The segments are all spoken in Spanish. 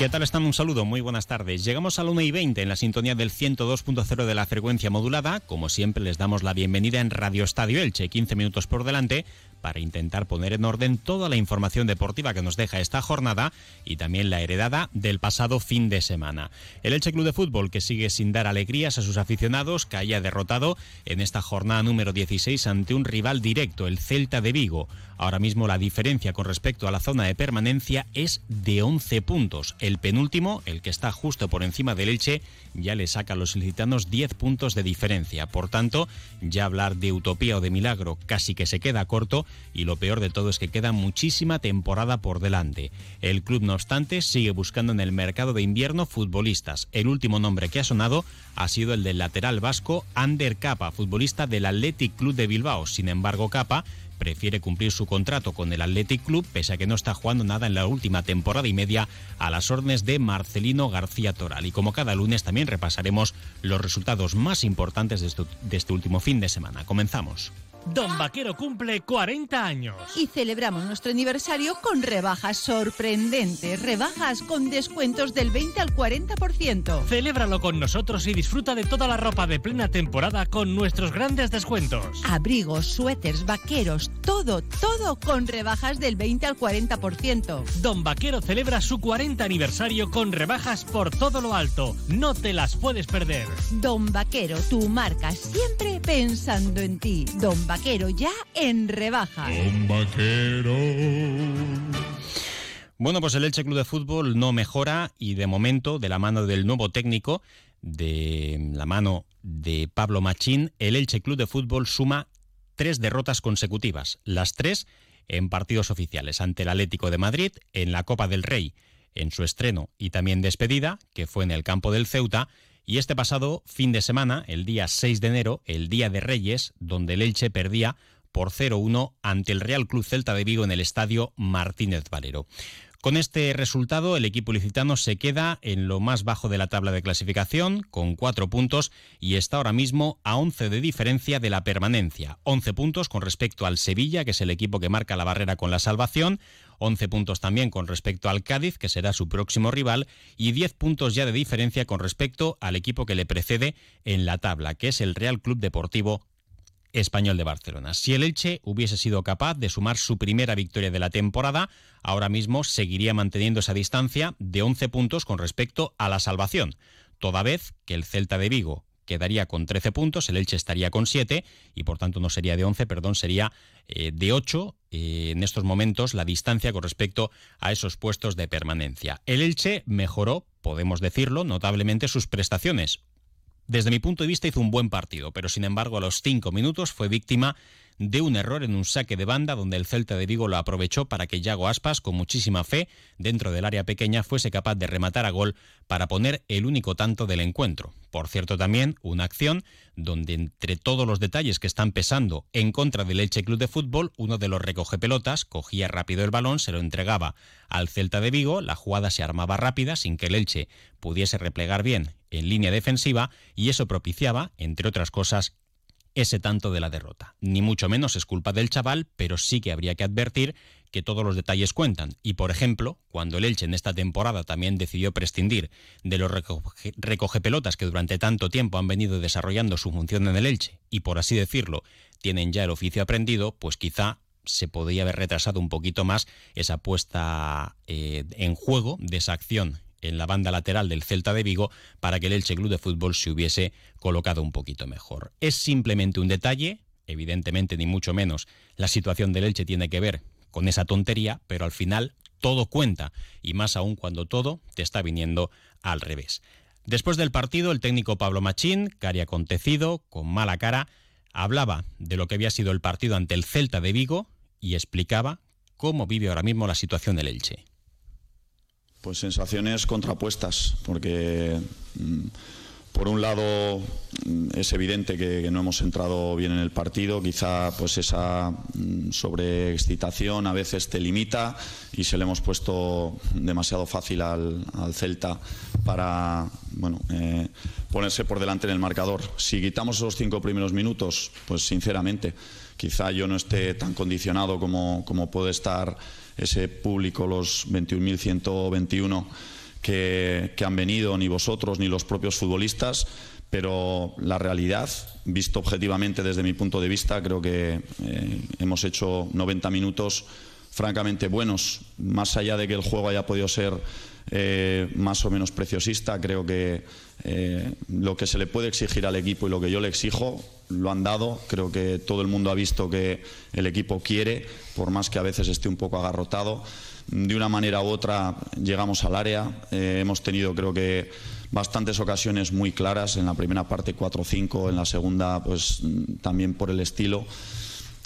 ¿Qué tal están? Un saludo, muy buenas tardes. Llegamos a la 1 y 20 en la sintonía del 102.0 de la frecuencia modulada. Como siempre, les damos la bienvenida en Radio Estadio Elche, 15 minutos por delante para intentar poner en orden toda la información deportiva que nos deja esta jornada y también la heredada del pasado fin de semana. El Elche Club de Fútbol que sigue sin dar alegrías a sus aficionados, que derrotado en esta jornada número 16 ante un rival directo, el Celta de Vigo. Ahora mismo la diferencia con respecto a la zona de permanencia es de 11 puntos. El penúltimo, el que está justo por encima del Elche, ya le saca a los ilicitanos 10 puntos de diferencia. Por tanto, ya hablar de utopía o de milagro casi que se queda corto y lo peor de todo es que queda muchísima temporada por delante. El club, no obstante, sigue buscando en el mercado de invierno futbolistas. El último nombre que ha sonado ha sido el del lateral vasco Ander Capa, futbolista del Athletic Club de Bilbao. Sin embargo, Capa prefiere cumplir su contrato con el Athletic Club, pese a que no está jugando nada en la última temporada y media a las órdenes de Marcelino García Toral. Y como cada lunes también repasaremos los resultados más importantes de este, último fin de semana. Comenzamos. Don Vaquero cumple 40 años. Y celebramos nuestro aniversario con rebajas sorprendentes. Rebajas con descuentos del 20 al 40%. Celébralo con nosotros y disfruta de toda la ropa de plena temporada con nuestros grandes descuentos. Abrigos, suéteres, vaqueros, todo, todo con rebajas del 20 al 40%. Don Vaquero celebra su 40 aniversario con rebajas por todo lo alto. No te las puedes perder. Don Vaquero, tu marca siempre pensando en ti. Don Vaquero ya en rebaja. Don Vaquero. Bueno, pues el Elche Club de Fútbol no mejora y de momento, de la mano del nuevo técnico, de la mano de Pablo Machín, el Elche Club de Fútbol suma tres derrotas consecutivas, las tres en partidos oficiales, ante el Atlético de Madrid, en la Copa del Rey, en su estreno y también despedida, que fue en el campo del Ceuta, y este pasado fin de semana, el día 6 de enero, el Día de Reyes, donde el Elche perdía por 0-1 ante el Real Club Celta de Vigo en el estadio Martínez Valero. Con este resultado, el equipo licitano se queda en lo más bajo de la tabla de clasificación, con cuatro puntos, y está ahora mismo a 11 de diferencia de la permanencia. 11 puntos con respecto al Sevilla, que es el equipo que marca la barrera con la salvación, 11 puntos también con respecto al Cádiz, que será su próximo rival, y 10 puntos ya de diferencia con respecto al equipo que le precede en la tabla, que es el Real Club Deportivo Español de Barcelona. Si el Elche hubiese sido capaz de sumar su primera victoria de la temporada, ahora mismo seguiría manteniendo esa distancia de 11 puntos con respecto a la salvación, toda vez que el Celta de Vigo quedaría con 13 puntos, el Elche estaría con 7 y por tanto no sería de 11, perdón, sería eh, de 8 eh, en estos momentos la distancia con respecto a esos puestos de permanencia. El Elche mejoró, podemos decirlo, notablemente sus prestaciones. Desde mi punto de vista hizo un buen partido, pero sin embargo a los cinco minutos fue víctima de un error en un saque de banda donde el Celta de Vigo lo aprovechó para que Yago Aspas, con muchísima fe, dentro del área pequeña, fuese capaz de rematar a gol para poner el único tanto del encuentro. Por cierto, también una acción donde entre todos los detalles que están pesando en contra del Elche Club de Fútbol, uno de los recoge pelotas cogía rápido el balón, se lo entregaba al Celta de Vigo, la jugada se armaba rápida sin que el Elche pudiese replegar bien en línea defensiva y eso propiciaba, entre otras cosas, ese tanto de la derrota. Ni mucho menos es culpa del chaval, pero sí que habría que advertir que todos los detalles cuentan. Y por ejemplo, cuando el Elche en esta temporada también decidió prescindir de los recoge, recoge pelotas que durante tanto tiempo han venido desarrollando su función en el Elche y por así decirlo tienen ya el oficio aprendido, pues quizá se podría haber retrasado un poquito más esa puesta eh, en juego de esa acción en la banda lateral del Celta de Vigo para que el Elche Club de Fútbol se hubiese colocado un poquito mejor. Es simplemente un detalle, evidentemente ni mucho menos la situación del Elche tiene que ver con esa tontería, pero al final todo cuenta y más aún cuando todo te está viniendo al revés. Después del partido, el técnico Pablo Machín, cari acontecido, con mala cara, hablaba de lo que había sido el partido ante el Celta de Vigo y explicaba cómo vive ahora mismo la situación del Elche. Pues sensaciones contrapuestas, porque mm, por un lado mm, es evidente que, no hemos entrado bien en el partido, quizá pues esa mm, sobreexcitación a veces te limita y se le hemos puesto demasiado fácil al, al Celta para, bueno, eh, ponerse por delante en el marcador. Si quitamos esos cinco primeros minutos, pues sinceramente, quizá yo no esté tan condicionado como, como puede estar ese público, los 21.121 que, que han venido, ni vosotros, ni los propios futbolistas, pero la realidad, visto objetivamente desde mi punto de vista, creo que eh, hemos hecho 90 minutos francamente buenos, más allá de que el juego haya podido ser eh, más o menos preciosista, creo que eh, lo que se le puede exigir al equipo y lo que yo le exijo lo han dado. Creo que todo el mundo ha visto que el equipo quiere, por más que a veces esté un poco agarrotado. De una manera u otra llegamos al área. hemos tenido, creo que, bastantes ocasiones muy claras, en la primera parte 4-5, en la segunda pues también por el estilo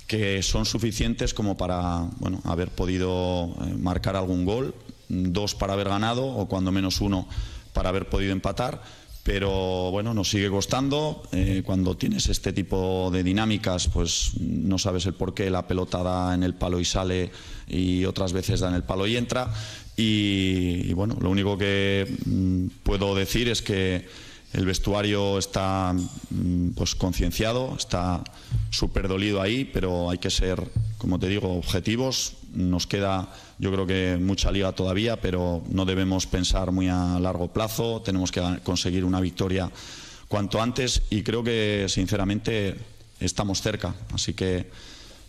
que son suficientes como para bueno, haber podido eh, marcar algún gol, dos para haber ganado o cuando menos uno para haber podido empatar. Pero bueno, nos sigue costando. Eh, cuando tienes este tipo de dinámicas, pues no sabes el por qué la pelota da en el palo y sale y otras veces da en el palo y entra. Y, bueno, lo único que mm, puedo decir es que el vestuario está mm, pues concienciado, está súper dolido ahí, pero hay que ser, como te digo, objetivos. Nos queda, yo creo que mucha liga todavía, pero no debemos pensar muy a largo plazo. Tenemos que conseguir una victoria cuanto antes y creo que, sinceramente, estamos cerca. Así que,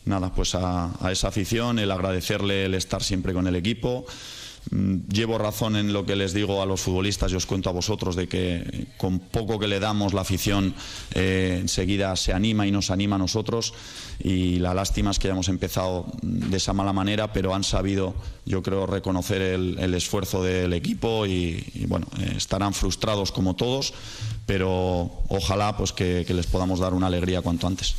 nada, pues a esa afición, el agradecerle el estar siempre con el equipo. Mm, llevo razón en lo que les digo a los futbolistas y os cuento a vosotros de que con poco que le damos la afición eh, enseguida se anima y nos anima a nosotros y la lástima es que hayamos empezado de esa mala manera pero han sabido yo creo reconocer el, esfuerzo del equipo y, bueno eh, estarán frustrados como todos pero ojalá pues que les podamos dar una alegría cuanto antes.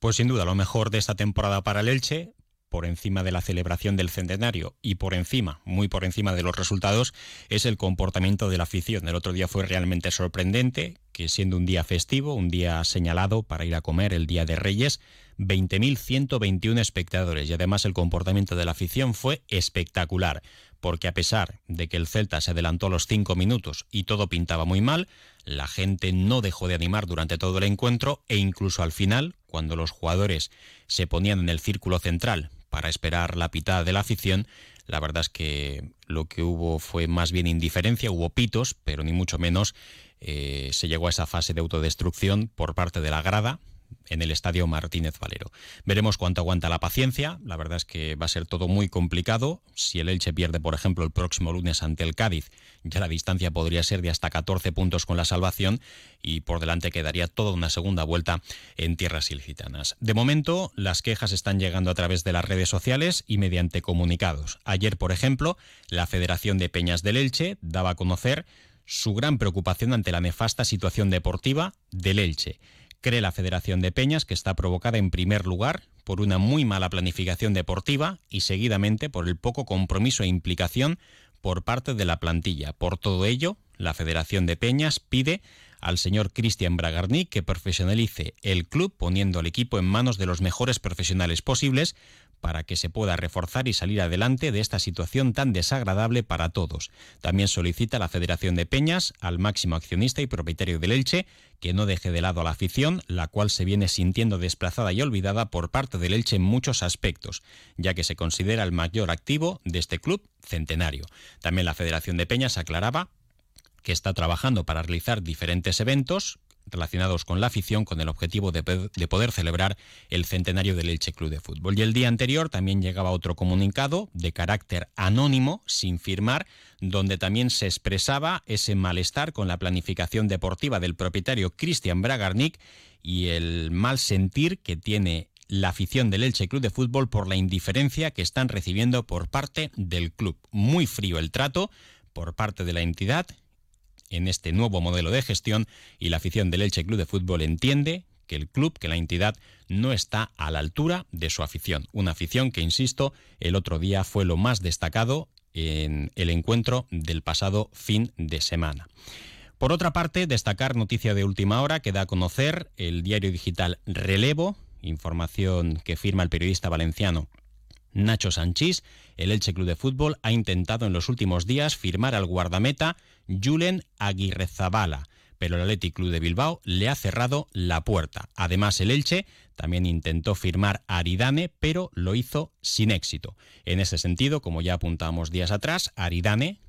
Pues sin duda, lo mejor de esta temporada para el Elche, por encima de la celebración del centenario y por encima, muy por encima de los resultados, es el comportamiento de la afición. El otro día fue realmente sorprendente que siendo un día festivo, un día señalado para ir a comer, el Día de Reyes, 20.121 espectadores y además el comportamiento de la afición fue espectacular, porque a pesar de que el Celta se adelantó a los cinco minutos y todo pintaba muy mal, la gente no dejó de animar durante todo el encuentro e incluso al final, cuando los jugadores se ponían en el círculo central para esperar la pitada de la afición. La verdad es que lo que hubo fue más bien indiferencia, hubo pitos, pero ni mucho menos eh, se llegó a esa fase de autodestrucción por parte de la grada, en el estadio Martínez Valero. Veremos cuánto aguanta la paciencia. La verdad es que va a ser todo muy complicado. Si el Elche pierde, por ejemplo, el próximo lunes ante el Cádiz, ya la distancia podría ser de hasta 14 puntos con la salvación y por delante quedaría toda una segunda vuelta en tierras ilicitanas. De momento, las quejas están llegando a través de las redes sociales y mediante comunicados. Ayer, por ejemplo, la Federación de Peñas del Elche daba a conocer su gran preocupación ante la nefasta situación deportiva del Elche cree la Federación de Peñas que está provocada en primer lugar por una muy mala planificación deportiva y seguidamente por el poco compromiso e implicación por parte de la plantilla. Por todo ello, la Federación de Peñas pide al señor Cristian Bragarni que profesionalice el club poniendo al equipo en manos de los mejores profesionales posibles para que se pueda reforzar y salir adelante de esta situación tan desagradable para todos. También solicita la Federación de Peñas al máximo accionista y propietario del Elche que no deje de lado a la afición, la cual se viene sintiendo desplazada y olvidada por parte del Elche en muchos aspectos, ya que se considera el mayor activo de este club centenario. También la Federación de Peñas aclaraba que está trabajando para realizar diferentes eventos relacionados con la afición con el objetivo de, poder celebrar el centenario del Elche Club de Fútbol. Y el día anterior también llegaba otro comunicado de carácter anónimo, sin firmar, donde también se expresaba ese malestar con la planificación deportiva del propietario Cristian Bragarnik y el mal sentir que tiene la afición del Elche Club de Fútbol por la indiferencia que están recibiendo por parte del club. Muy frío el trato por parte de la entidad en este nuevo modelo de gestión y la afición del Elche Club de Fútbol entiende que el club, que la entidad no está a la altura de su afición. Una afición que, insisto, el otro día fue lo más destacado en el encuentro del pasado fin de semana. Por otra parte, destacar noticia de última hora que da a conocer el diario digital Relevo, información que firma el periodista valenciano Nacho Sanchís, el Elche Club de Fútbol ha intentado en los últimos días firmar al guardameta Julen Aguirrezabala, pero el Athletic Club de Bilbao le ha cerrado la puerta. Además, el Elche también intentó firmar a Aridane, pero lo hizo sin éxito. En ese sentido, como ya apuntamos días atrás, Aridane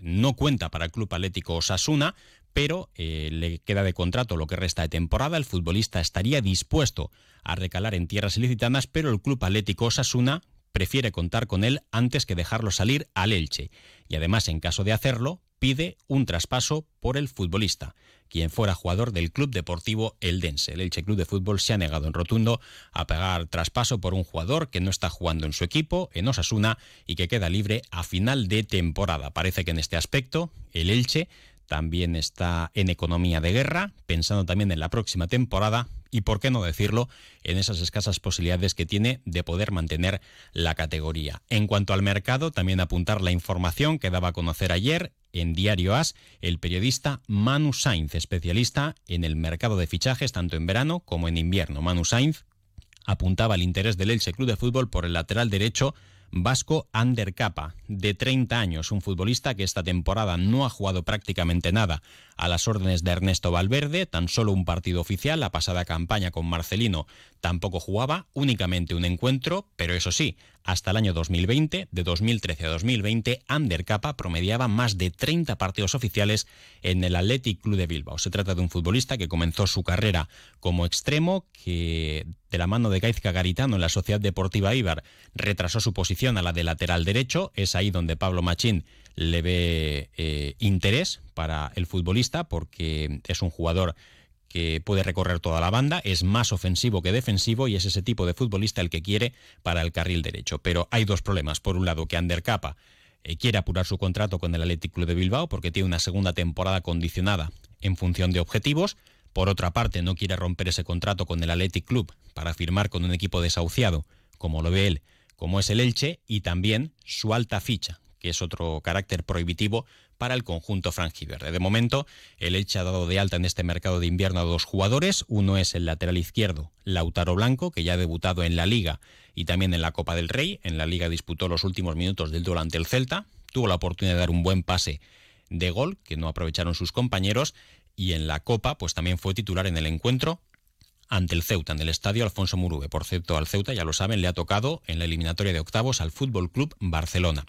no cuenta para el Club Atlético Osasuna, pero eh, le queda de contrato lo que resta de temporada. El futbolista estaría dispuesto a recalar en tierras ilicitanas, pero el Club Atlético Osasuna prefiere contar con él antes que dejarlo salir al Elche. Y además, en caso de hacerlo, pide un traspaso por el futbolista, quien fuera jugador del Club Deportivo Eldense. El Elche Club de Fútbol se ha negado en rotundo a pagar traspaso por un jugador que no está jugando en su equipo, en Osasuna, y que queda libre a final de temporada. Parece que en este aspecto el Elche también está en economía de guerra, pensando también en la próxima temporada y, por qué no decirlo, en esas escasas posibilidades que tiene de poder mantener la categoría. En cuanto al mercado, también apuntar la información que daba a conocer ayer en Diario As el periodista Manu Sainz, especialista en el mercado de fichajes tanto en verano como en invierno. Manu Sainz apuntaba el interés del Elche Club de Fútbol por el lateral derecho Vasco Ander Capa, de 30 años, un futbolista que esta temporada no ha jugado prácticamente nada. A las órdenes de Ernesto Valverde, tan solo un partido oficial, la pasada campaña con Marcelino tampoco jugaba, únicamente un encuentro, pero eso sí, hasta el año 2020, de 2013 a 2020, Ander Capa promediaba más de 30 partidos oficiales en el Athletic Club de Bilbao. Se trata de un futbolista que comenzó su carrera como extremo, que de la mano de Gaizka Garitano en la Sociedad Deportiva Ibar retrasó su posición a la de lateral derecho. Es ahí donde Pablo Machín le ve eh, interés para el futbolista porque es un jugador que puede recorrer toda la banda, es más ofensivo que defensivo y es ese tipo de futbolista el que quiere para el carril derecho. Pero hay dos problemas. Por un lado, que Ander Capa eh, quiere apurar su contrato con el Athletic Club de Bilbao porque tiene una segunda temporada condicionada en función de objetivos. Por otra parte, no quiere romper ese contrato con el Athletic Club para firmar con un equipo desahuciado, como lo ve él, como es el Elche, y también su alta ficha, que es otro carácter prohibitivo para el conjunto franjiverde. De momento, el Elche ha dado de alta en este mercado de invierno a dos jugadores. Uno es el lateral izquierdo, Lautaro Blanco, que ya ha debutado en la Liga y también en la Copa del Rey. En la Liga disputó los últimos minutos del duelo ante el Celta. Tuvo la oportunidad de dar un buen pase de gol, que no aprovecharon sus compañeros. Y en la Copa, pues también fue titular en el encuentro ante el Ceuta en el estadio Alfonso Murube. Por cierto, al Ceuta, ya lo saben, le ha tocado en la eliminatoria de octavos al Fútbol Club Barcelona.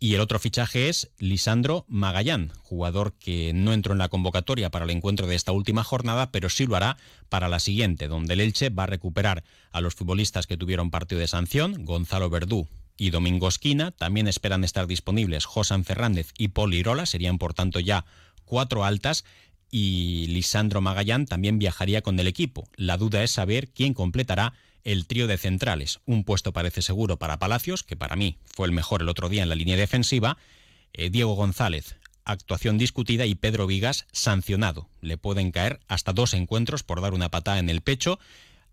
Y el otro fichaje es Lisandro Magallán, jugador que no entró en la convocatoria para el encuentro de esta última jornada, pero sí lo hará para la siguiente, donde el Elche va a recuperar a los futbolistas que tuvieron partido de sanción, Gonzalo Verdú y Domingo Esquina. También esperan estar disponibles Josan Fernández y Paul Irola, serían por tanto ya cuatro altas y Lisandro Magallán también viajaría con el equipo. La duda es saber quién completará el trío de centrales. Un puesto parece seguro para Palacios, que para mí fue el mejor el otro día en la línea defensiva. Eh, Diego González, actuación discutida y Pedro Vigas sancionado. Le pueden caer hasta dos encuentros por dar una patada en el pecho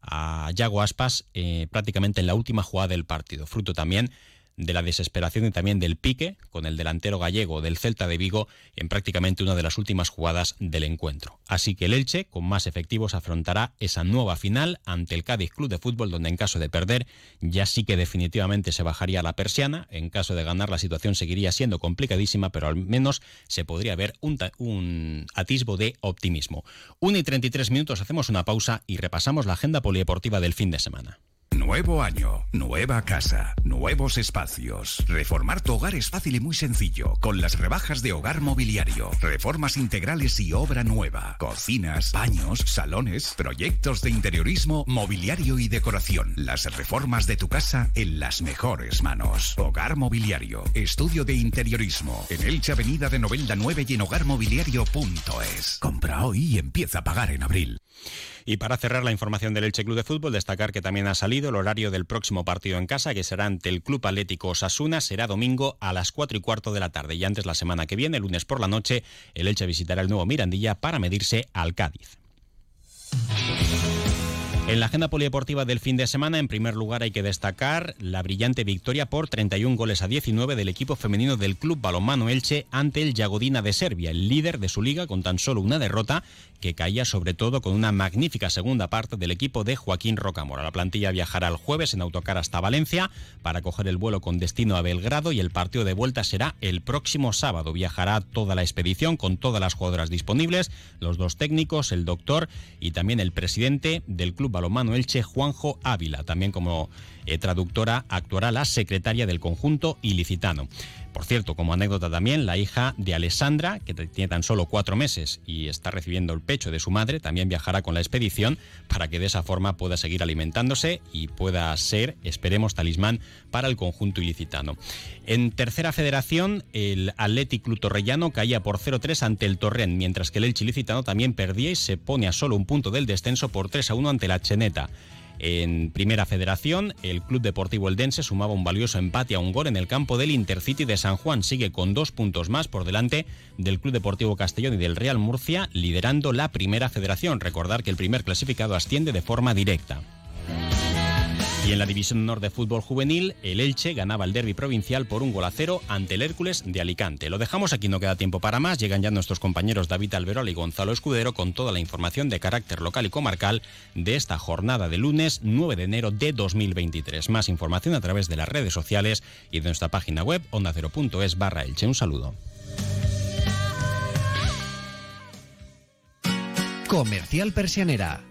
a Yago Aspas eh, prácticamente en la última jugada del partido. Fruto también de la desesperación y también del pique con el delantero gallego del Celta de Vigo en prácticamente una de las últimas jugadas del encuentro. Así que el Elche, con más efectivos, afrontará esa nueva final ante el Cádiz Club de Fútbol, donde en caso de perder ya sí que definitivamente se bajaría la persiana. En caso de ganar la situación seguiría siendo complicadísima, pero al menos se podría ver un, atisbo de optimismo. 1 y 33 minutos, hacemos una pausa y repasamos la agenda polideportiva del fin de semana. Nuevo año, nueva casa, nuevos espacios. Reformar tu hogar es fácil y muy sencillo con las rebajas de Hogar Mobiliario. Reformas integrales y obra nueva. Cocinas, baños, salones, proyectos de interiorismo, mobiliario y decoración. Las reformas de tu casa en las mejores manos. Hogar Mobiliario, estudio de interiorismo. En Elche Avenida de Novelda 9 y en hogarmobiliario.es. Compra hoy y empieza a pagar en abril. Y para cerrar la información del Elche Club de Fútbol, destacar que también ha salido el horario del próximo partido en casa, que será ante el Club Atlético Osasuna, será domingo a las 4 y cuarto de la tarde. Y antes, la semana que viene, lunes por la noche, el Elche visitará el nuevo Mirandilla para medirse al Cádiz. En la agenda polideportiva del fin de semana, en primer lugar hay que destacar la brillante victoria por 31 goles a 19 del equipo femenino del Club Balonmano Elche ante el Yagodina de Serbia, el líder de su liga con tan solo una derrota que caía sobre todo con una magnífica segunda parte del equipo de Joaquín Rocamora. La plantilla viajará el jueves en autocar hasta Valencia para coger el vuelo con destino a Belgrado y el partido de vuelta será el próximo sábado. Viajará toda la expedición con todas las jugadoras disponibles, los dos técnicos, el doctor y también el presidente del Club Elche, Juanjo Ávila. También como traductora actuará la secretaria del conjunto ilicitano. Por cierto, como anécdota también, la hija de Alessandra, que tiene tan solo cuatro meses y está recibiendo el pecho de su madre, también viajará con la expedición para que de esa forma pueda seguir alimentándose y pueda ser, esperemos, talismán para el conjunto ilicitano. En tercera federación, el Athletic Club caía por 0-3 ante el Torrent, mientras que el Elche ilicitano también perdía y se pone a solo un punto del descenso por 3-1 ante la Cheneta. En Primera Federación, el Club Deportivo Eldense sumaba un valioso empate a un gol en el campo del Intercity de San Juan. Sigue con dos puntos más por delante del Club Deportivo Castellón y del Real Murcia, liderando la Primera Federación. Recordar que el primer clasificado asciende de forma directa. Y en la División Honor de Fútbol Juvenil, el Elche ganaba el derby provincial por un gol a cero ante el Hércules de Alicante. Lo dejamos aquí, no queda tiempo para más. Llegan ya nuestros compañeros David Alberol y Gonzalo Escudero con toda la información de carácter local y comarcal de esta jornada de lunes 9 de enero de 2023. Más información a través de las redes sociales y de nuestra página web ondacero.es barra Elche. Un saludo. Comercial Persianera.